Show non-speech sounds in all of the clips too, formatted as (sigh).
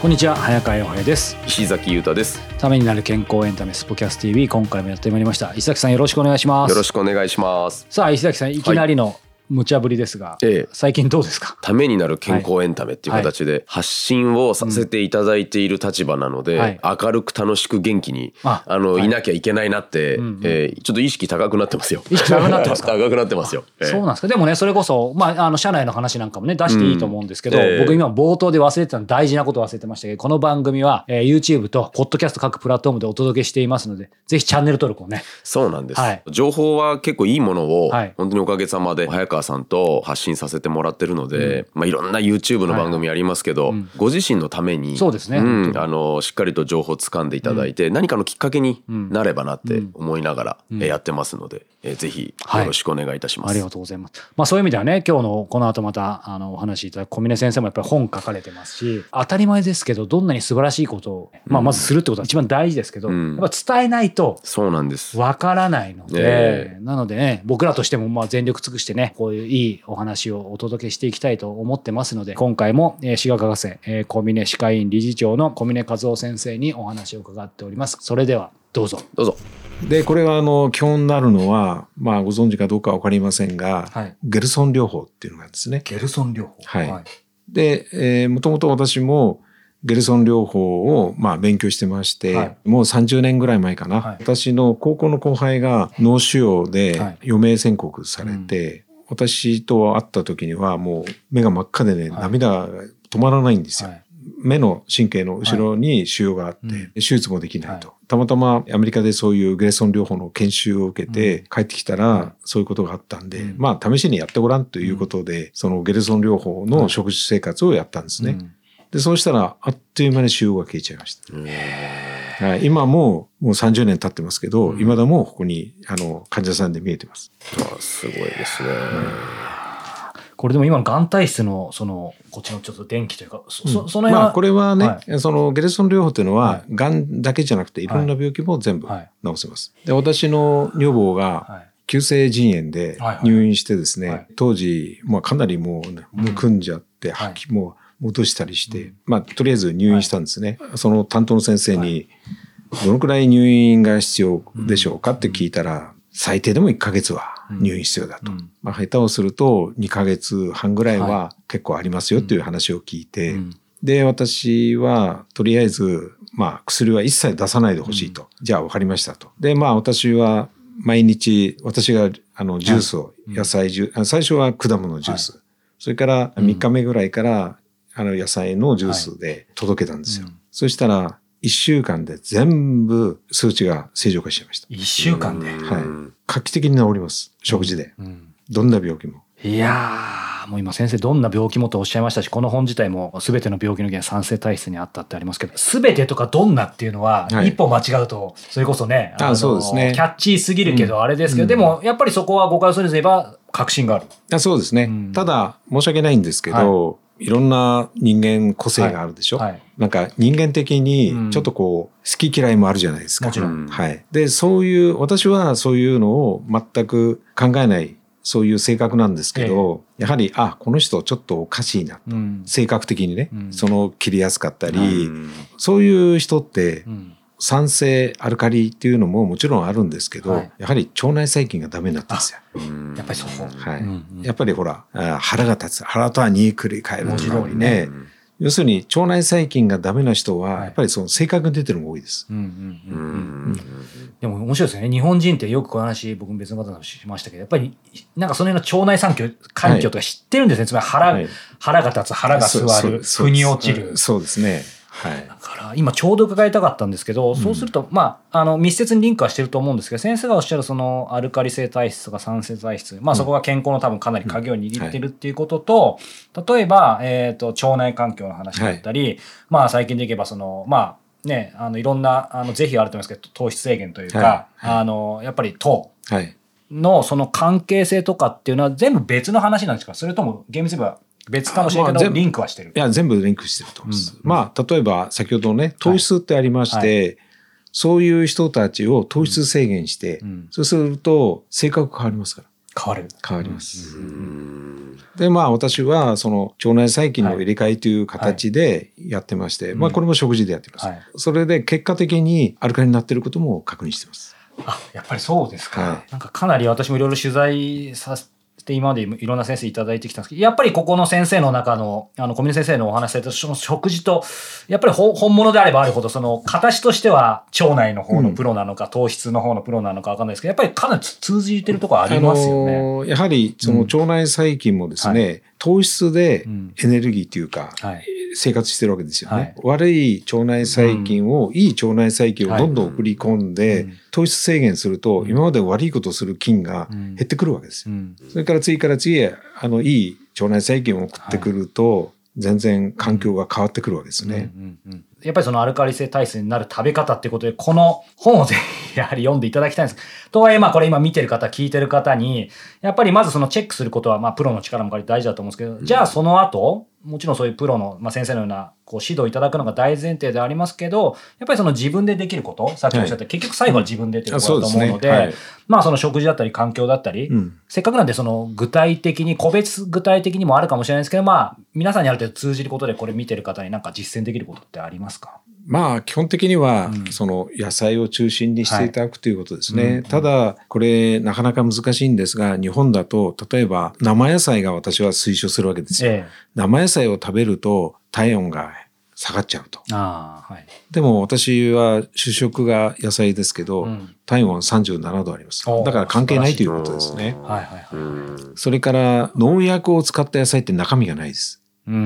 こんにちは早川洋平です。石崎裕太です。ためになる健康エンタメスポキャス TV 今回もやってまいりました。石崎さんよろしくお願いします。よろしくお願いします。さあ石崎さんいきなりの無茶ぶりですが、ええ、最近どうですか？ためになる健康エンタメっていう形で発信をさせていただいている立場なので、はい、明るく楽しく元気にあの、はい、いなきゃいけないなって、うんうん、えー、ちょっと意識高くなってますよ。意識高くなってますか？(laughs) 高くなってますよ。えー、そうなんですか？でもねそれこそ、まあ、あの社内の話なんかもね出していいと思うんですけど、うん。えー、僕今冒頭で忘れてたの大事なこと忘れてましたけどこの番組は、えー、YouTube とポッドキャスト各プラットフォームでお届けしていますのでぜひチャンネル登録をね。そうなんです。はい、情報は結構いいものを、はい、本当におかげさまで早川さんと発信させてもらってるので、うん、まあ、いろんな YouTube の番組ありますけど、はい。うん、ご自身のためにそうですね、うん、あのしっかりと情報をつかんでいただいて、何かのきっかけになればなって思いながら、えやってますので、えー、ぜひよろしくお願いいたします、はい、ありがとうございます、まあ、そういう意味ではね今日のこの後またあのお話しいただく小峰先生もやっぱり本書かれてますし当たり前ですけどどんなに素晴らしいことを、まあ、まずするってことは一番大事ですけど、やっぱ伝えないとそうなんです。わからないので、なのでね僕らとしてもまあ全力尽くしてねこういういいお話をお届けしていきたいと思ってますので、今回も、えー、滋賀学生、えー、小峰歯科医院理事長の小峰和夫先生にお話を伺っております。それでは、どうぞ。どうぞ。で、これは、あの、基本になるのは、まあ、ご存知かどうかわかりませんが、はい、ゲルソン療法っていうのがですね。ゲルソン療法はい。はい、で、えー、もともと私も、ゲルソン療法を、まあ、勉強してまして、はい、もう30年ぐらい前かな、はい、私の高校の後輩が脳腫瘍で余命宣告されて、私と会った時にはもう目が真っ赤でね、はい、涙が止まらないんですよ。はい、目の神経の後ろに腫瘍があって、はい手術もできないと。たまたまアメリカでそういうグレソン療法の研修を受けて帰ってきたらそういうことがあったんで、うん、まあ試しにやってごらんということで、うん、そのゲルソン療法の食事生活をやったんですね。で、そうしたらあっという間に腫瘍が消えちゃいました。はい、今ももう30年経ってますけど、うん、今だもここにあの患者さんで見えてます。あすごいですね。これでも今のがん体質のそのこっちのちょっと電気というか、そそそのまあこれはね、はい、そのゲルソン療法っていうのは、がんだけじゃなくていろんな病気も全部治せます。で私の女房が、急性腎炎で入院してですね、当時、まあ、かなりもう、ね、むくんじゃって、吐きも戻したりして、まあ、とりあえず入院したんですね。その担当の先生に、どのくらい入院が必要でしょうかって聞いたら、最低でも1ヶ月は入院必要だと。まあ、下手をすると2ヶ月半ぐらいは結構ありますよっていう話を聞いて、で、私はとりあえず、まあ、薬は一切出さないでほしいと。じゃあ分かりましたと。で、まあ、私は毎日、私があのジュースを、野菜ジュース、最初は果物ジュース。それから3日目ぐらいからあの野菜のジュースで届けたんですよ。そしたら一週間で全部数値が正常化しちゃいました。一週間で？はい。画期的に治ります。食事で。うん、どんな病気も。いやー、もう今先生どんな病気もとおっしゃいましたし、この本自体も全ての病気の原因酸性体質にあったってありますけど、全てとかどんなっていうのは、一歩間違うと、それこそね、あそうですね。キャッチーすぎるけどあれですけど、でもやっぱりそこは誤解をそれずれば確信がある。あそうですね。ただ、申し訳ないんですけど、いろんな人間個性があるでしょ、はい。はい、なんか人間的にちょっとこう、好き嫌いもあるじゃないですか。もちろん。はい。で、そういう、私はそういうのを全く考えないそういう性格なんですけど、ええ、やはり、あ、この人ちょっとおかしいな。と。うん、性格的にね、うん、その切りやすかったり、うん、そういう人って、酸性アルカリっていうのももちろんあるんですけど、はい、やはり腸内細菌がダメになったんですよ。やっぱりそう。はい。うんうん、やっぱりほら、腹が立つ。腹とはに繰り返るとね。要するに腸内細菌がダメな人は、やっぱりその性格が出てるのが多いです。でも面白いですよね。日本人ってよくこの話、僕も別の方としましたけど、やっぱりなんかその辺の腸内環境、環境とか知ってるんですね。はい、つまり腹、はい、腹が立つ、腹が座る、腑に落ちる。そうですね。はい、だから今ちょうど伺いたかったんですけど、そうすると、まあ、あの密接にリンクはしてると思うんですけど先生がおっしゃるそのアルカリ性体質とか酸性体質、まあ、そこが健康の多分かなり鍵を握ってるっていうことと、例えば、えーと、腸内環境の話だったり、はい、まあ、最近でいけばその、まあね、あのいろんなあの是非あると思いますけど糖質制限というか、はい、あのやっぱり糖のその関係性とかっていうのは全部別の話なんですか？それとも厳密に言えば別かもしれないけど、リンクはしてるいや全部リンクしてると思います。うん、まあ例えば先ほどね糖質ってありまして、はいはいそういう人たちを糖質制限して、うん、そうすると性格変わりますから。変わる。変わります。で、まあ私はその腸内細菌の入れ替えという形でやってまして、はいはい、まあこれも食事でやってます。はい、それで結果的にアルカリになっていることも確認してます。あ、やっぱりそうですか。なんかかなり私もいろいろ取材させで今までいろんな先生いただいてきたんですけどやっぱりここの先生の中のあの小峰先生のお話されたその食事とやっぱり本物であればあるほどその形としては腸内の方のプロなのか、うん、糖質の方のプロなのか分かんないですけどやっぱりかなり通じてるところありますよね。あのー、やはりその腸内細菌もですね、うんはい、糖質でエネルギーというか、生活してるわけですよね。はい、悪い腸内細菌を、うん、いい腸内細菌をどんどん送り込んで、はい、糖質制限すると、今まで悪いことをする菌が減ってくるわけですよ。うん、それから次から次へ、あの、いい腸内細菌を送ってくると、全然環境が変わってくるわけですね。やっぱりそのアルカリ性体質になる食べ方っていうことで、この本をぜひやはり読んでいただきたいんです。とはいえ、まあこれ今見てる方、聞いてる方に、やっぱりまずそのチェックすることは、まあプロの力も借りて大事だと思うんですけど、じゃあその後、もちろんそういうプロの、まあ、先生のようなこう指導いただくのが大前提でありますけど、やっぱりその自分でできること、さっきおっしゃった、はい、結局最後は自分でっていうことだと思うので、でね。はい、まあその食事だったり環境だったり、うん、せっかくなんでその具体的に、個別具体的にもあるかもしれないですけど、まあ皆さんにある程度通じることでこれ見てる方になんか実践できることってありますか？まあ基本的には、その野菜を中心にしていただくということですね。はい。うん、ただこれなかなか難しいんですが日本だと例えば生野菜が私は推奨するわけですよ。ええ、生野菜を食べると体温が下がっちゃうと。はい、でも私は主食が野菜ですけど、うん、体温37度あります。だから関係ないということですね。はいはいはい、それから農薬を使った野菜って中身がないです。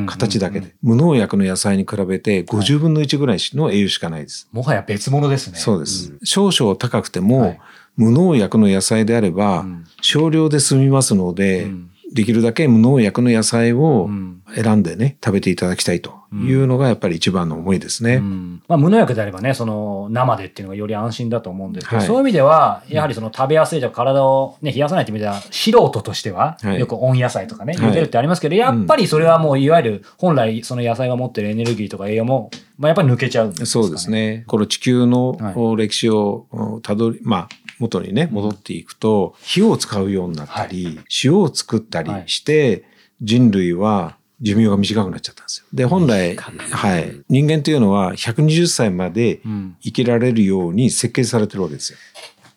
形だけで、無農薬の野菜に比べて50分の1ぐらいの栄養しかないです。もはや別物ですね。そうです。うん、少々高くても、はい、無農薬の野菜であれば、少量で済みますので、うん。できるだけ無農薬の野菜を選んでね、食べていただきたいというのがやっぱり一番の思いですね。うん、まあ、無農薬であればね、その生でっていうのがより安心だと思うんですけど、はい、そういう意味では、やはりその食べやすいとか体をね、冷やさないという意味では、素人としては、よく温野菜とかね、茹でるってありますけど、やっぱりそれはもういわゆる本来その野菜が持ってるエネルギーとか栄養も、まあ、やっぱり抜けちゃうんですか、ね、そうですね。この地球の歴史をたどり、まあ、元にね、戻っていくと、火を使うようになったり、塩を作ったりして、人類は寿命が短くなっちゃったんですよ。で、本来、はい。人間というのは120歳まで生きられるように設計されてるわけですよ。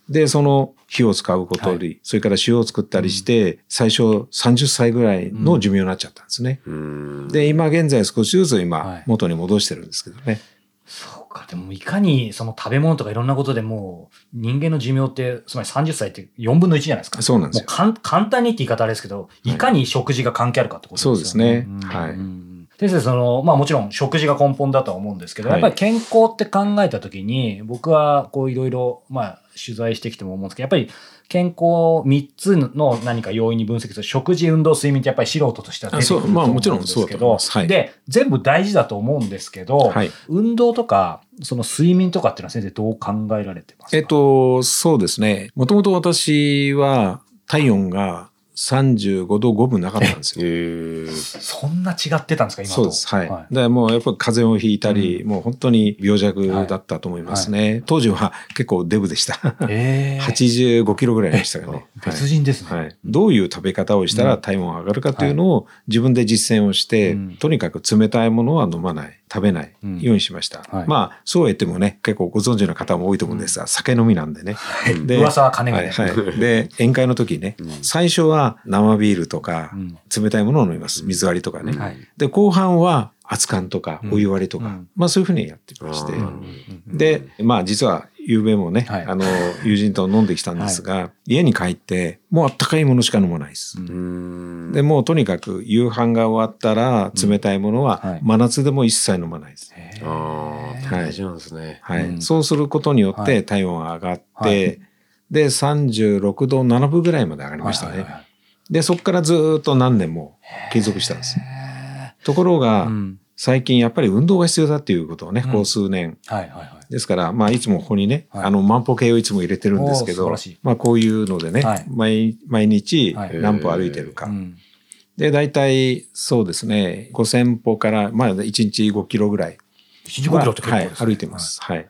で、その火を使うことより、はい、それから塩を作ったりして、最初30歳ぐらいの寿命になっちゃったんですね。で、今現在少しずつ今元に戻してるんですけどね。そうか。でも、いかにその食べ物とかいろんなことでも人間の寿命って、つまり30歳って4分の1じゃないですか。そうなんですよ。簡単にって言い方あれですけど、いかに食事が関係あるかってことですよね。そうですね。はい。先生、その、まあもちろん食事が根本だとは思うんですけど、やっぱり健康って考えたときに、僕はこういろいろ、まあ取材してきても思うんですけど、やっぱり健康3つの何か要因に分析する食事、運動、睡眠ってやっぱり素人としては出てくると思うんですけど、はい、で、全部大事だと思うんですけど、はい、運動とか、その睡眠とかっていうのは先生どう考えられてますか？えっと、そうですね。もともと私は体温が35度5分なかったんですよ。そんな違ってたんですか今そうです。はい。はい、でもうやっぱり風邪をひいたり、うん、もう本当に病弱だったと思いますね。はいはい、当時は結構デブでした。えー、(laughs) 85キロぐらいでしたかね。別人ですね、はい。どういう食べ方をしたら体温が上がるかというのを自分で実践をして、うん、とにかく冷たいものは飲まない。食べないようにしました。うんはい、まあ、そうは言ってもね、結構ご存知の方も多いと思うんですが、うん、酒飲みなんでね。で、噂は金がね、はいはい。で、宴会の時ね、うん、最初は生ビールとか、冷たいものを飲みます。水割りとかね。で、後半は熱燗とかお湯割りとか、まあそういうふうにやってまして。で、まあ実は夕べもね、はい、あの、友人と飲んできたんですが、はい、家に帰って、もうあったかいものしか飲まないです。で、もうとにかく夕飯が終わったら、冷たいものは真夏でも一切飲まないです。ああ、大事なんですね。はい。そうすることによって体温が上がって、で、36度7分ぐらいまで上がりましたね。で、そこからずっと何年も継続したんです。ところが、最近やっぱり運動が必要だっていうことをね、こう数年。ですから、まあ、いつもここにね、あの、万歩計をいつも入れてるんですけど、まあ、こういうのでね、毎毎日何歩歩いてるか。で、大体、そうですね、5000歩から、まあ、1日5キロぐらい。1日5キロって結構です、ね、はい、歩いてます。はい。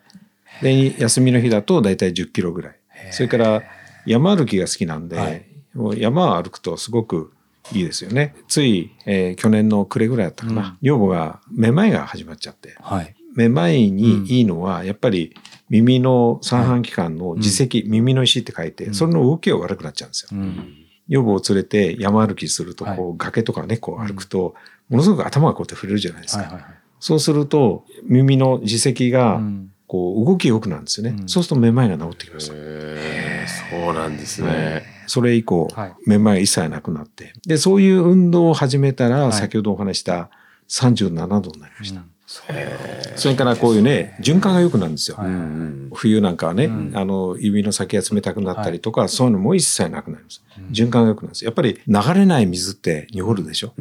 で、休みの日だと大体10キロぐらい。それから、山歩きが好きなんで、はい、もう山を歩くとすごくいいですよね。つい、えー、去年の暮れぐらいだったかな、うん、女房がめまいが始まっちゃって、はい、めまいにいいのは、やっぱり耳の三半規管の耳石、うん、耳の石って書いて、それの動きが悪くなっちゃうんですよ。うん。女房を連れて山歩きすると、こう、崖とかね、こう歩くと、ものすごく頭がこうやって触れるじゃないですか。そうすると、耳の耳石が、こう、動き良くなるんですよね。そうするとめまいが治ってきます。そうなんですね。それ以降、めまいが一切なくなって。で、そういう運動を始めたら、先ほどお話した37度になりました。それからこういうね、循環が良くなるんですよ。冬なんかはね、あの、指の先が冷たくなったりとか、そういうのも一切なくなります。循環が良くなるんです。やっぱり流れない水って濁るでしょ。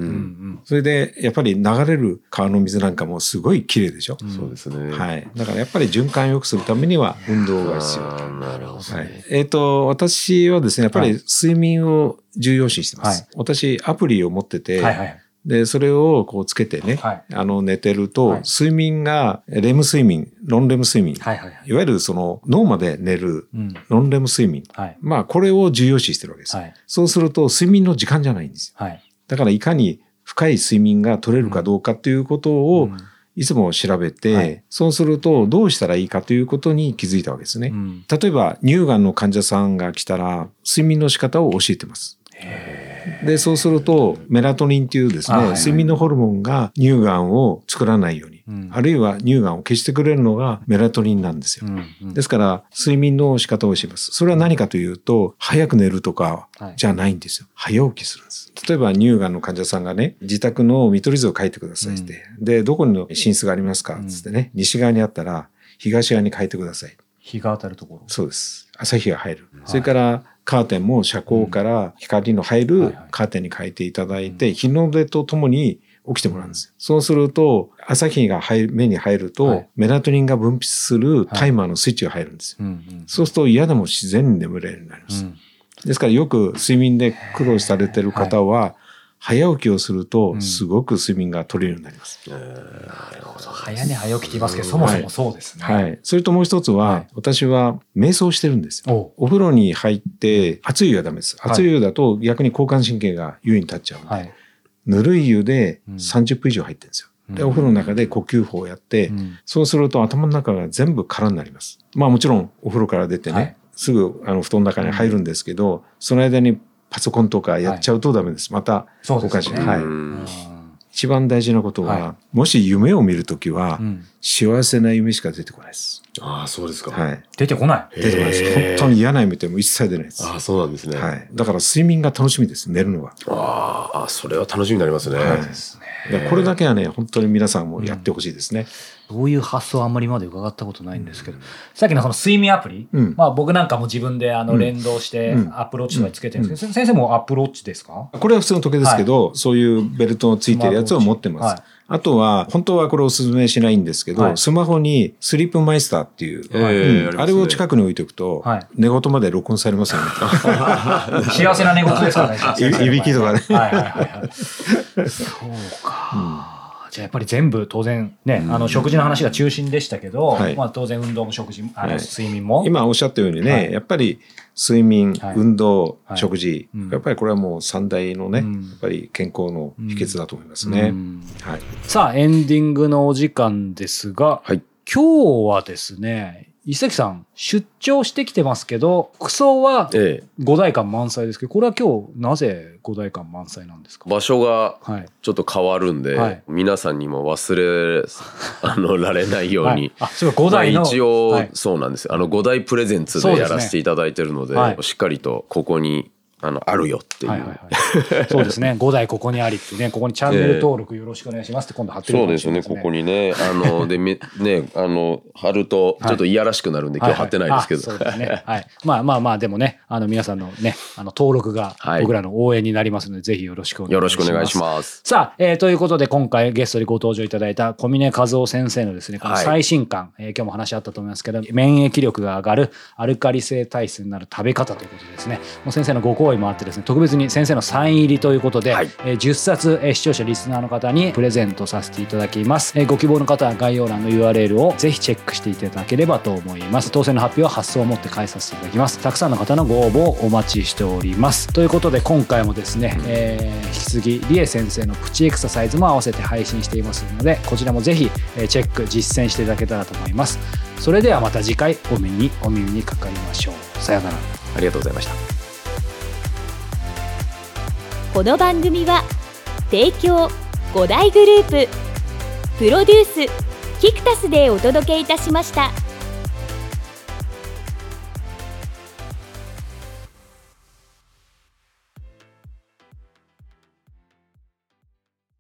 それで、やっぱり流れる川の水なんかもすごい綺麗でしょ。そうですね。はい。だからやっぱり循環を良くするためには運動が必要。なるほど、はい。えっ、と、私はですね、やっぱり睡眠を重要視してます。私、アプリを持ってて、はいはいで、それをこうつけてね、はい、あの寝てると、はい、睡眠が、レム睡眠、ノンレム睡眠、はいはいはい、いわゆるその脳まで寝る、うん、ノンレム睡眠、はい、まあこれを重要視してるわけです。はい、そうすると睡眠の時間じゃないんですよ。はい、だからいかに深い睡眠が取れるかどうかということを、いつも調べて、はい、そうするとどうしたらいいかということに気づいたわけですね。うん、例えば乳がんの患者さんが来たら睡眠の仕方を教えてます。で、そうすると、メラトニンっていうですね、睡眠のホルモンが乳がんを作らないように、うん、あるいは乳がんを消してくれるのがメラトニンなんですよ。うんうん、ですから、睡眠の仕方をします。それは何かというと、早く寝るとかじゃないんですよ。早起きするんです。例えば乳がんの患者さんがね、自宅の見取り図を書いてくださいって、うん、で、どこに寝室がありますか？つってね、西側にあったら、東側に書いてください。日が当たるところそうです。朝日が入る。それから、カーテンも遮光から光の入るカーテンに変えていただいて、日の出とともに起きてもらうんですよ。そうすると、朝日が目に入ると、メラトニンが分泌するタイマーのスイッチが入るんですよ。そうすると嫌でも自然に眠れるようになります。ですからよく睡眠で苦労されてる方は、早起きをすると、すごく睡眠が取れるようになります。うん、なるほど。早寝早起きって言いますけど、そもそもそうですね。はい。はい、それともう一つは、はい、私は瞑想してるんですよ。お風呂に入って、熱い湯はダメです。熱い湯だと逆に交感神経が優位に立っちゃうので、はい、ぬるい湯で30分以上入ってるんですよ。で、お風呂の中で呼吸法をやって、うん、そうすると頭の中が全部空になります。まあもちろんお風呂から出てね、すぐあの布団の中に入るんですけど、その間にパソコンとかやっちゃうとダメです。また、おかしい。はい。一番大事なことは、はい、もし夢を見るときは、うん、幸せな夢しか出てこないです。ああ、そうですか。はい。出てこない出てこないです。本当に嫌な夢っても一切出ないです。ああ、そうなんですね。はい。だから睡眠が楽しみです、寝るのは。ああ、それは楽しみになりますね。はい、ですね。これだけはね、本当に皆さんもやってほしいですね。どういう発想あんまりまで伺ったことないんですけど、さっきのその睡眠アプリ、うん、まあ僕なんかも自分であの連動してアップローチとかつけてるんですけど、先生もアップローチですか？これは普通の時計ですけど、はい、そういうベルトのついてるやつを持ってます。はい。あとは、本当はこれお勧めしないんですけど、はい、スマホにスリープマイスターっていう、あれを近くに置いておくと、はい、寝言まで録音されますよね。(laughs) (laughs) 幸せな寝言ですかね。いびきとかね。はいはいはい、そうか。うんじゃあやっぱり全部当然ね、あの食事の話が中心でしたけど、はい、まあ当然運動も食事あの睡眠も、今おっしゃったようにね、はい、やっぱり睡眠、運動、食事、やっぱりこれはもう三大のね、やっぱり健康の秘訣だと思いますね。はい、さあエンディングのお時間ですが、はい、今日はですね伊関さん、出張してきてますけど、服装は五代館満載ですけど、これは今日なぜ五代館満載なんですか？場所がちょっと変わるんで、はい、皆さんにも忘れ (laughs) あのられないように、はい、あそう五代の、一応、そうなんです。あの五代プレゼンツでやらせていただいてるので、ねはい、しっかりとここにあのあるよっていう、はいはいはい。そうですね。(laughs) 五代ここにありってね。ここにチャンネル登録よろしくお願いしますって今度貼ってるそうですね。ここにねあの (laughs) でねあの貼るとちょっといやらしくなるんで、今日貼ってないですけど、そうですね。はい。まあまあまあでもねあの皆さんのねあの登録が僕らの応援になりますので、ぜひよろしくお願いします。よろしくお願いします。さあ、えー、ということで今回ゲストにご登場いただいた小峰和夫先生のですねこの最新刊、はい、えー、今日も話あったと思いますけど免疫力が上がるアルカリ性体質になる食べ方ということですね。もう先生のご好意もあってですね特別に先生のサイン入りということで、はい、えー、10冊、えー、視聴者リスナーの方にプレゼントさせていただきます、えー、ご希望の方は概要欄の URL をぜひチェックしていただければと思います。当選の発表は発送をもって返させていただきます。たくさんの方のご応募をお待ちしております。ということで今回もですね、えー、引き続きリエ先生のプチエクササイズも合わせて配信していますのでこちらもぜひチェック実践していただけたらと思います。それではまた次回お耳にお耳にかかりましょう。さようなら。ありがとうございましたこの番組は提供5大グループプロデュースキクタスでお届けいたしました。